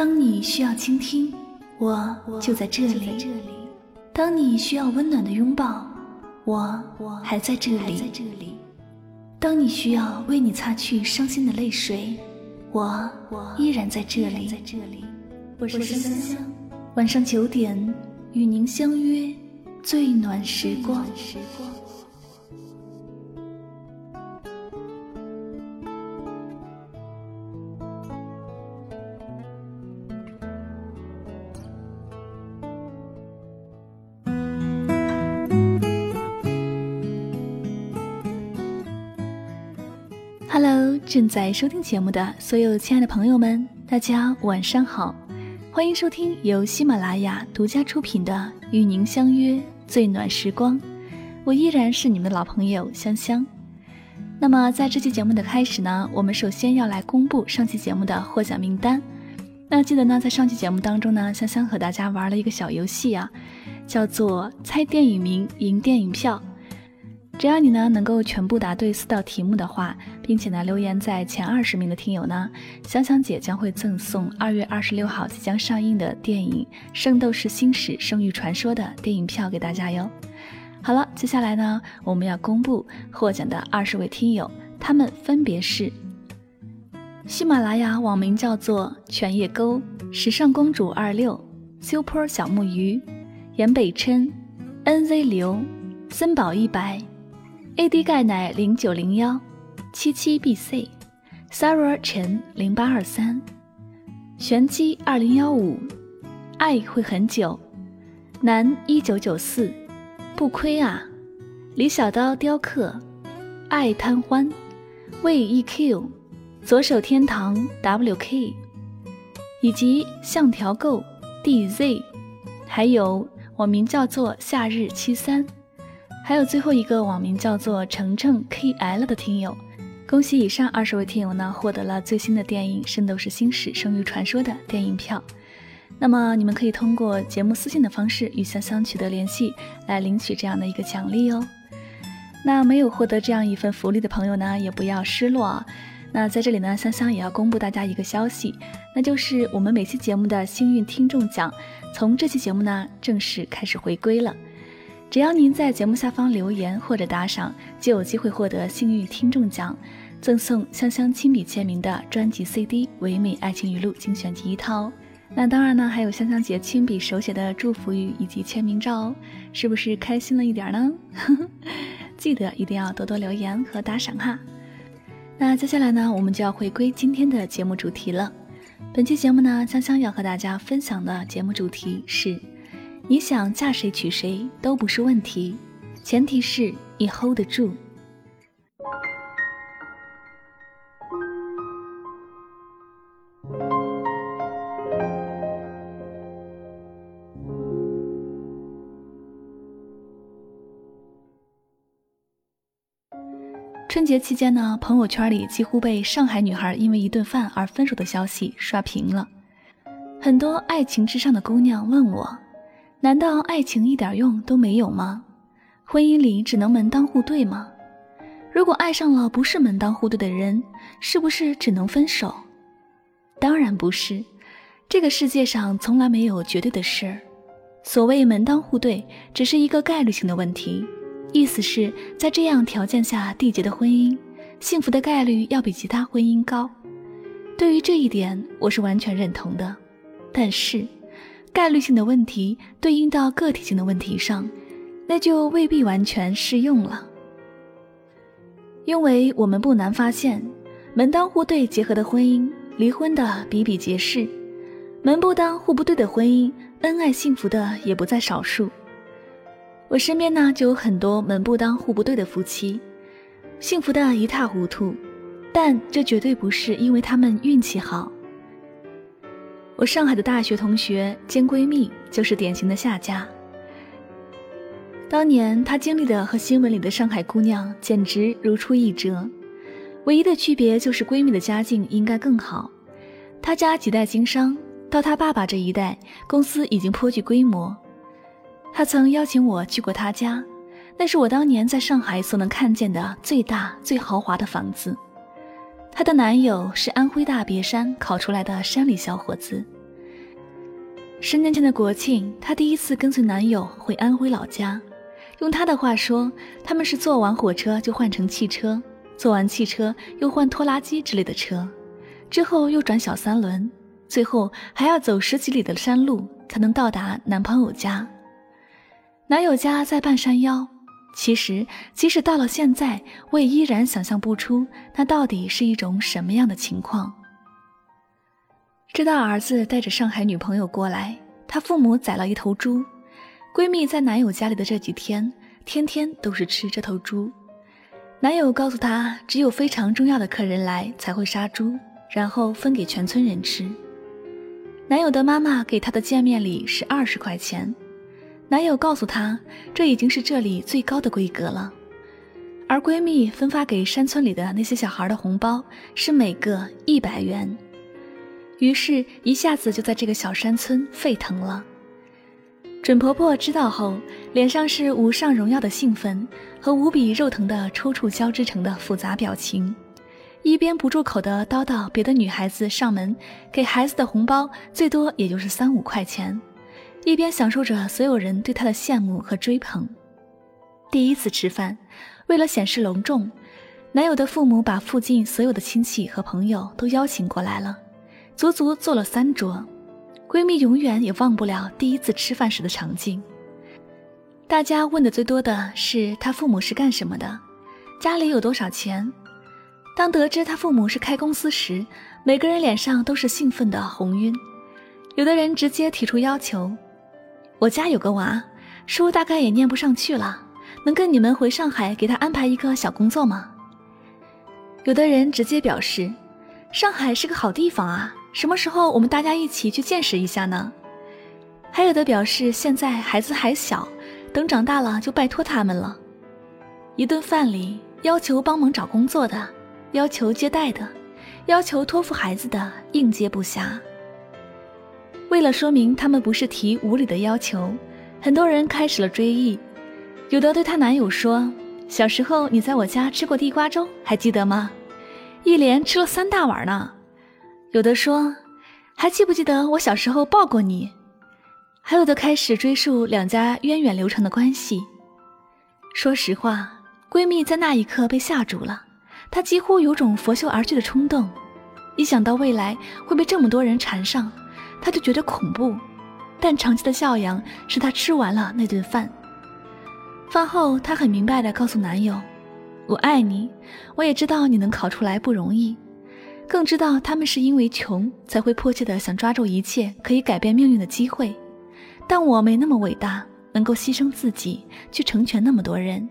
当你需要倾听，我就在这里；当你需要温暖的拥抱，我还在这里；当你需要为你擦去伤心的泪水，我依然在这里。我是香香，晚上九点与您相约最暖时光。正在收听节目的所有亲爱的朋友们，大家晚上好，欢迎收听由喜马拉雅独家出品的《与您相约最暖时光》，我依然是你们的老朋友香香。那么在这期节目的开始呢，我们首先要来公布上期节目的获奖名单。那记得呢，在上期节目当中呢，香香和大家玩了一个小游戏啊，叫做猜电影名赢电影票。只要你呢能够全部答对四道题目的话，并且呢留言在前二十名的听友呢，香香姐将会赠送二月二十六号即将上映的电影《圣斗士星矢：圣域传说》的电影票给大家哟。好了，接下来呢我们要公布获奖的二十位听友，他们分别是喜马拉雅网名叫做犬叶沟时尚公主二六 Super 小木鱼严北琛 NZ 刘森宝一百。AD 钙奶零九零幺七七 BC，Sarah 陈零八二三，玄机二零幺五，爱会很久，南一九九四，不亏啊，李小刀雕刻，爱贪欢，魏 EQ，左手天堂 WK，以及橡条购 DZ，还有网名叫做夏日七三。还有最后一个网名叫做程程 KL 的听友，恭喜以上二十位听友呢获得了最新的电影《圣斗士星矢：圣域传说》的电影票。那么你们可以通过节目私信的方式与香香取得联系，来领取这样的一个奖励哦。那没有获得这样一份福利的朋友呢，也不要失落啊。那在这里呢，香香也要公布大家一个消息，那就是我们每期节目的幸运听众奖，从这期节目呢正式开始回归了。只要您在节目下方留言或者打赏，就有机会获得幸运听众奖，赠送香香亲笔签名的专辑 CD《唯美爱情语录精选集》一套。那当然呢，还有香香姐亲笔手写的祝福语以及签名照哦，是不是开心了一点呢？记得一定要多多留言和打赏哈。那接下来呢，我们就要回归今天的节目主题了。本期节目呢，香香要和大家分享的节目主题是。你想嫁谁娶谁都不是问题，前提是你 hold 得住。春节期间呢，朋友圈里几乎被上海女孩因为一顿饭而分手的消息刷屏了，很多爱情至上的姑娘问我。难道爱情一点用都没有吗？婚姻里只能门当户对吗？如果爱上了不是门当户对的人，是不是只能分手？当然不是，这个世界上从来没有绝对的事儿。所谓门当户对，只是一个概率性的问题，意思是，在这样条件下缔结的婚姻，幸福的概率要比其他婚姻高。对于这一点，我是完全认同的。但是。概率性的问题对应到个体性的问题上，那就未必完全适用了。因为我们不难发现，门当户对结合的婚姻离婚的比比皆是，门不当户不对的婚姻恩爱幸福的也不在少数。我身边呢就有很多门不当户不对的夫妻，幸福的一塌糊涂，但这绝对不是因为他们运气好。我上海的大学同学兼闺蜜就是典型的下家。当年她经历的和新闻里的上海姑娘简直如出一辙，唯一的区别就是闺蜜的家境应该更好。她家几代经商，到她爸爸这一代，公司已经颇具规模。她曾邀请我去过她家，那是我当年在上海所能看见的最大最豪华的房子。她的男友是安徽大别山考出来的山里小伙子，十年前的国庆，她第一次跟随男友回安徽老家。用她的话说，他们是坐完火车就换成汽车，坐完汽车又换拖拉机之类的车，之后又转小三轮，最后还要走十几里的山路才能到达男朋友家。男友家在半山腰。其实，即使到了现在，我也依然想象不出那到底是一种什么样的情况。知道儿子带着上海女朋友过来，他父母宰了一头猪。闺蜜在男友家里的这几天，天天都是吃这头猪。男友告诉她，只有非常重要的客人来才会杀猪，然后分给全村人吃。男友的妈妈给他的见面礼是二十块钱。男友告诉她，这已经是这里最高的规格了。而闺蜜分发给山村里的那些小孩的红包是每个一百元，于是，一下子就在这个小山村沸腾了。准婆婆知道后，脸上是无上荣耀的兴奋和无比肉疼的抽搐交织成的复杂表情，一边不住口的叨叨别的女孩子上门给孩子的红包最多也就是三五块钱。一边享受着所有人对她的羡慕和追捧。第一次吃饭，为了显示隆重，男友的父母把附近所有的亲戚和朋友都邀请过来了，足足坐了三桌。闺蜜永远也忘不了第一次吃饭时的场景。大家问的最多的是她父母是干什么的，家里有多少钱。当得知她父母是开公司时，每个人脸上都是兴奋的红晕，有的人直接提出要求。我家有个娃，书大概也念不上去了，能跟你们回上海给他安排一个小工作吗？有的人直接表示，上海是个好地方啊，什么时候我们大家一起去见识一下呢？还有的表示现在孩子还小，等长大了就拜托他们了。一顿饭里，要求帮忙找工作的，要求接待的，要求托付孩子的，应接不暇。为了说明他们不是提无理的要求，很多人开始了追忆。有的对她男友说：“小时候你在我家吃过地瓜粥，还记得吗？一连吃了三大碗呢。”有的说：“还记不记得我小时候抱过你？”还有的开始追溯两家源远流长的关系。说实话，闺蜜在那一刻被吓住了，她几乎有种拂袖而去的冲动。一想到未来会被这么多人缠上，他就觉得恐怖，但长期的教养使他吃完了那顿饭。饭后，他很明白地告诉男友：“我爱你，我也知道你能考出来不容易，更知道他们是因为穷才会迫切地想抓住一切可以改变命运的机会。但我没那么伟大，能够牺牲自己去成全那么多人。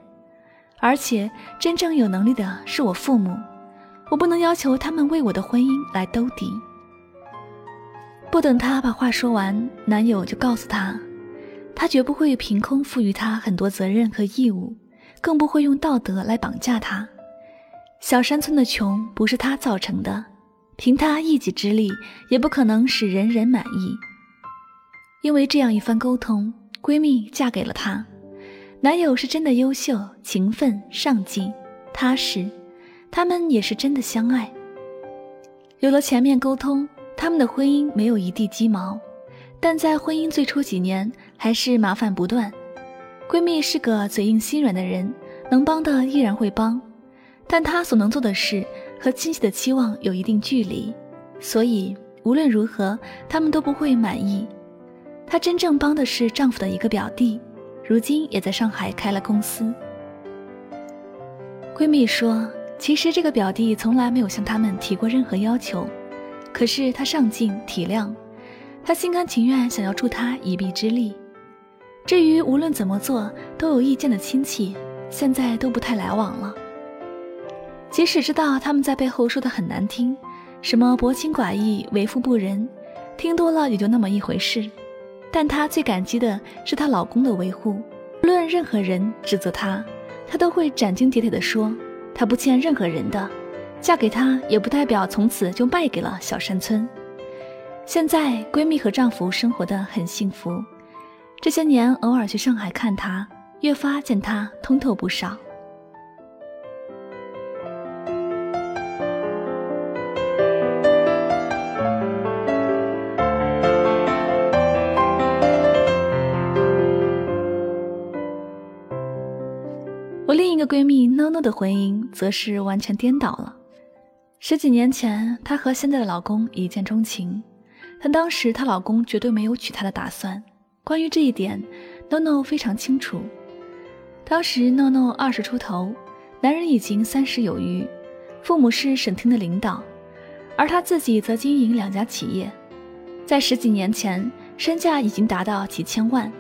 而且，真正有能力的是我父母，我不能要求他们为我的婚姻来兜底。”不等她把话说完，男友就告诉她，他绝不会凭空赋予她很多责任和义务，更不会用道德来绑架她。小山村的穷不是他造成的，凭他一己之力也不可能使人人满意。因为这样一番沟通，闺蜜嫁给了他。男友是真的优秀、勤奋、上进、踏实，他们也是真的相爱。有了前面沟通。他们的婚姻没有一地鸡毛，但在婚姻最初几年还是麻烦不断。闺蜜是个嘴硬心软的人，能帮的依然会帮，但她所能做的事和亲戚的期望有一定距离，所以无论如何他们都不会满意。她真正帮的是丈夫的一个表弟，如今也在上海开了公司。闺蜜说，其实这个表弟从来没有向他们提过任何要求。可是他上进体谅，他心甘情愿想要助他一臂之力。至于无论怎么做都有意见的亲戚，现在都不太来往了。即使知道他们在背后说的很难听，什么薄情寡义、为富不仁，听多了也就那么一回事。但她最感激的是她老公的维护，无论任何人指责她，她都会斩钉截铁地说：“她不欠任何人的。”嫁给他也不代表从此就败给了小山村。现在闺蜜和丈夫生活的很幸福。这些年偶尔去上海看他越发见他通透不少。我另一个闺蜜 nono 的婚姻则是完全颠倒了。十几年前，她和现在的老公一见钟情，但当时她老公绝对没有娶她的打算。关于这一点，No No 非常清楚。当时 No No 二十出头，男人已经三十有余，父母是省厅的领导，而她自己则经营两家企业，在十几年前，身价已经达到几千万，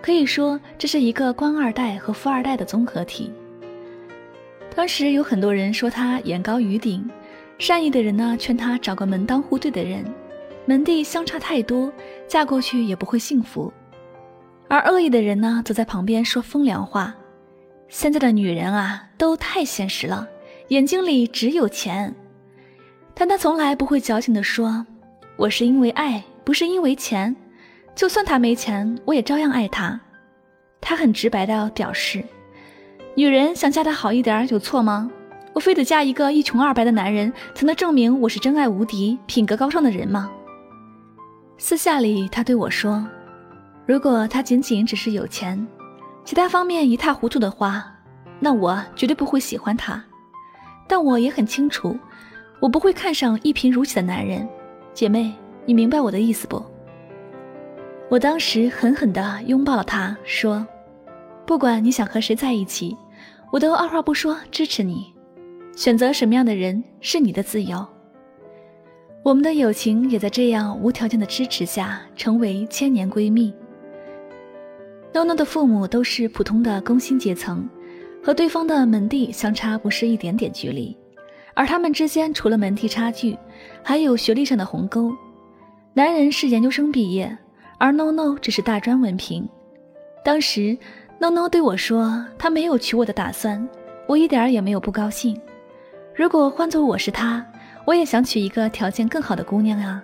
可以说这是一个官二代和富二代的综合体。当时有很多人说他眼高于顶。善意的人呢，劝她找个门当户对的人，门第相差太多，嫁过去也不会幸福；而恶意的人呢，则在旁边说风凉话。现在的女人啊，都太现实了，眼睛里只有钱。但她从来不会矫情的说：“我是因为爱，不是因为钱。就算他没钱，我也照样爱他。”她很直白的表示：“女人想嫁得好一点，有错吗？”我非得嫁一个一穷二白的男人，才能证明我是真爱无敌、品格高尚的人吗？私下里，他对我说：“如果他仅仅只是有钱，其他方面一塌糊涂的话，那我绝对不会喜欢他。但我也很清楚，我不会看上一贫如洗的男人。姐妹，你明白我的意思不？”我当时狠狠地拥抱了他，说：“不管你想和谁在一起，我都二话不说支持你。”选择什么样的人是你的自由。我们的友情也在这样无条件的支持下成为千年闺蜜。诺诺的父母都是普通的工薪阶层，和对方的门第相差不是一点点距离，而他们之间除了门第差距，还有学历上的鸿沟。男人是研究生毕业，而诺诺只是大专文凭。当时诺诺对我说，他没有娶我的打算，我一点儿也没有不高兴。如果换做我是他，我也想娶一个条件更好的姑娘啊！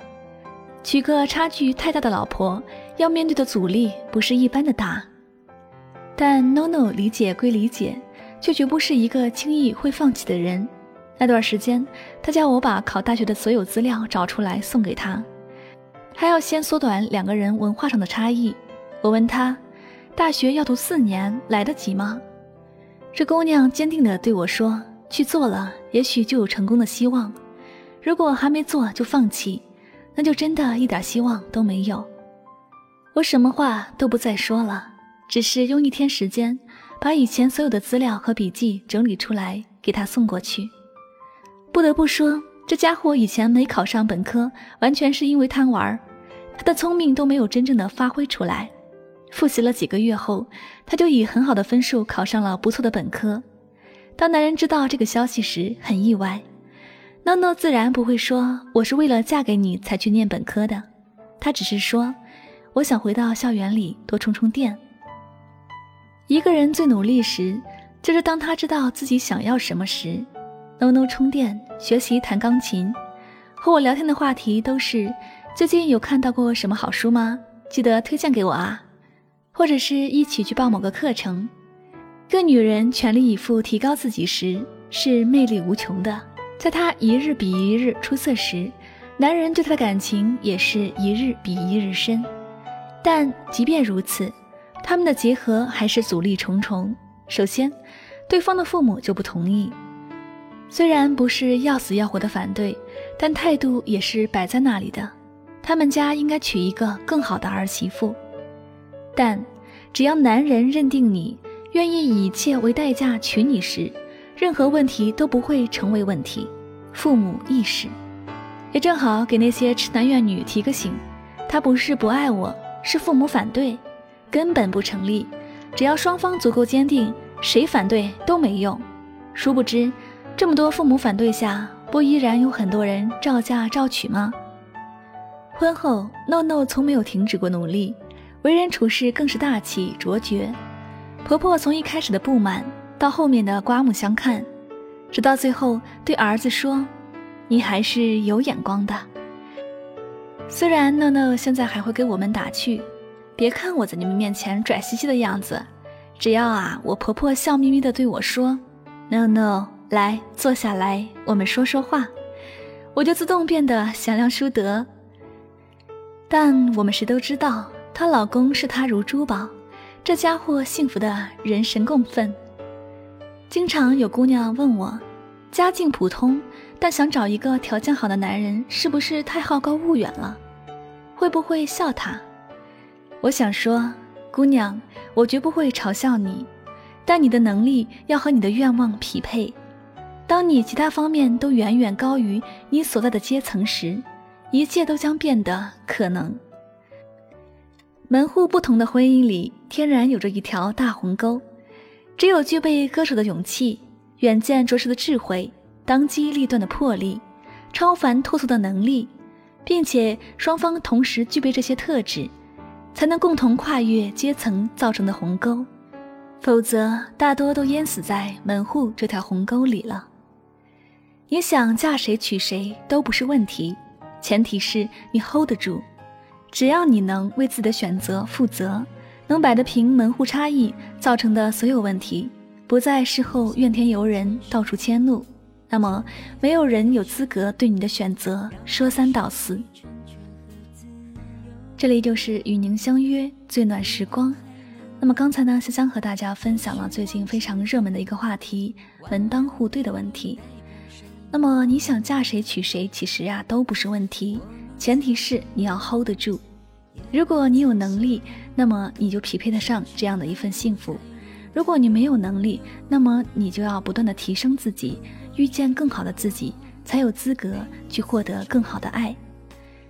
娶个差距太大的老婆，要面对的阻力不是一般的大。但 NoNo 理解归理解，却绝不是一个轻易会放弃的人。那段时间，他叫我把考大学的所有资料找出来送给他，还要先缩短两个人文化上的差异。我问他，大学要读四年，来得及吗？这姑娘坚定地对我说。去做了，也许就有成功的希望；如果还没做就放弃，那就真的一点希望都没有。我什么话都不再说了，只是用一天时间把以前所有的资料和笔记整理出来给他送过去。不得不说，这家伙以前没考上本科，完全是因为贪玩，他的聪明都没有真正的发挥出来。复习了几个月后，他就以很好的分数考上了不错的本科。当男人知道这个消息时，很意外。诺诺自然不会说我是为了嫁给你才去念本科的，他只是说我想回到校园里多充充电。一个人最努力时，就是当他知道自己想要什么时。诺诺充电，学习弹钢琴，和我聊天的话题都是最近有看到过什么好书吗？记得推荐给我啊，或者是一起去报某个课程。一个女人全力以赴提高自己时，是魅力无穷的。在她一日比一日出色时，男人对她的感情也是一日比一日深。但即便如此，他们的结合还是阻力重重。首先，对方的父母就不同意，虽然不是要死要活的反对，但态度也是摆在那里的。他们家应该娶一个更好的儿媳妇。但只要男人认定你。愿意以一切为代价娶你时，任何问题都不会成为问题。父母意识，也正好给那些痴男怨女提个醒：他不是不爱我，是父母反对，根本不成立。只要双方足够坚定，谁反对都没用。殊不知，这么多父母反对下，不依然有很多人照嫁照娶吗？婚后，No No 从没有停止过努力，为人处事更是大气卓绝。婆婆从一开始的不满，到后面的刮目相看，直到最后对儿子说：“你还是有眼光的。”虽然诺诺现在还会给我们打趣：“别看我在你们面前拽兮兮的样子，只要啊，我婆婆笑眯眯的对我说：‘No No，来坐下来，我们说说话’，我就自动变得贤良淑德。但我们谁都知道，她老公视她如珠宝。”这家伙幸福的人神共愤。经常有姑娘问我，家境普通，但想找一个条件好的男人，是不是太好高骛远了？会不会笑他？我想说，姑娘，我绝不会嘲笑你，但你的能力要和你的愿望匹配。当你其他方面都远远高于你所在的阶层时，一切都将变得可能。门户不同的婚姻里，天然有着一条大鸿沟。只有具备割舍的勇气、远见卓识的智慧、当机立断的魄力、超凡脱俗的能力，并且双方同时具备这些特质，才能共同跨越阶层造成的鸿沟。否则，大多都淹死在门户这条鸿沟里了。你想嫁谁娶谁都不是问题，前提是你 hold 得住。只要你能为自己的选择负责。能摆得平门户差异造成的所有问题，不再事后怨天尤人、到处迁怒，那么没有人有资格对你的选择说三道四。这里就是与您相约最暖时光。那么刚才呢，香香和大家分享了最近非常热门的一个话题——门当户对的问题。那么你想嫁谁娶谁，其实呀都不是问题，前提是你要 hold 得住。如果你有能力，那么你就匹配得上这样的一份幸福；如果你没有能力，那么你就要不断的提升自己，遇见更好的自己，才有资格去获得更好的爱。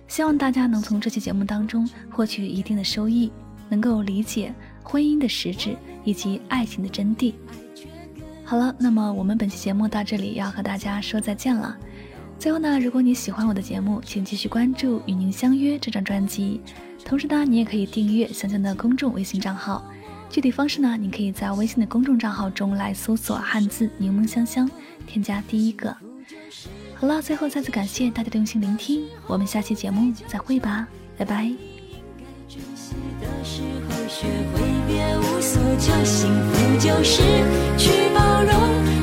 希望大家能从这期节目当中获取一定的收益，能够理解婚姻的实质以及爱情的真谛。好了，那么我们本期节目到这里要和大家说再见了。最后呢，如果你喜欢我的节目，请继续关注《与您相约》这张专辑。同时呢，你也可以订阅香香的公众微信账号。具体方式呢，你可以在微信的公众账号中来搜索汉字柠檬香香，添加第一个。好了，最后再次感谢大家的用心聆听，我们下期节目再会吧，拜拜。是该结束的时候。